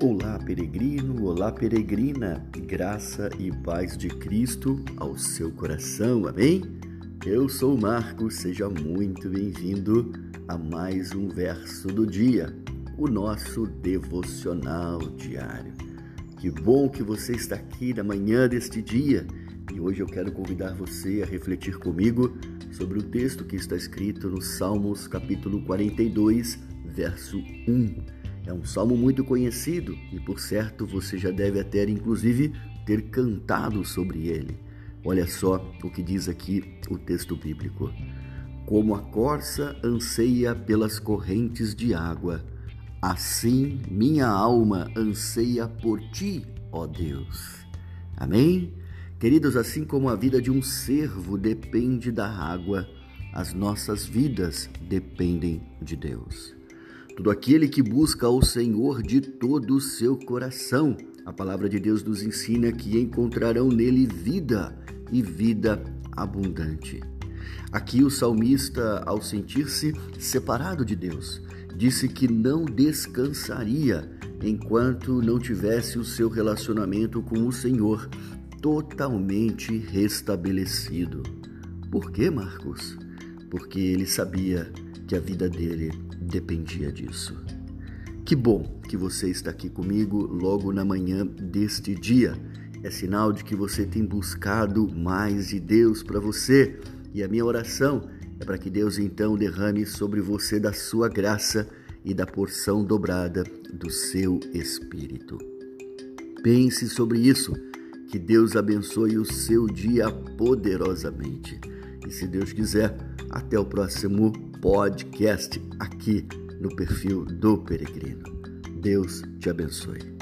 Olá, peregrino, olá, peregrina, graça e paz de Cristo ao seu coração, amém? Eu sou o Marcos, seja muito bem-vindo a mais um verso do dia, o nosso devocional diário. Que bom que você está aqui na manhã deste dia e hoje eu quero convidar você a refletir comigo sobre o texto que está escrito no Salmos capítulo 42, verso 1 é um salmo muito conhecido e, por certo, você já deve até, inclusive, ter cantado sobre ele. Olha só o que diz aqui o texto bíblico. Como a corça anseia pelas correntes de água, assim minha alma anseia por ti, ó Deus. Amém? Queridos, assim como a vida de um servo depende da água, as nossas vidas dependem de Deus. Todo aquele que busca ao Senhor de todo o seu coração, a palavra de Deus nos ensina que encontrarão nele vida e vida abundante. Aqui o salmista, ao sentir-se separado de Deus, disse que não descansaria enquanto não tivesse o seu relacionamento com o Senhor totalmente restabelecido. Por que, Marcos? Porque ele sabia que a vida dele dependia disso. Que bom que você está aqui comigo logo na manhã deste dia. É sinal de que você tem buscado mais de Deus para você. E a minha oração é para que Deus então derrame sobre você da sua graça e da porção dobrada do seu espírito. Pense sobre isso. Que Deus abençoe o seu dia poderosamente. E se Deus quiser, até o próximo podcast aqui no perfil do Peregrino. Deus te abençoe.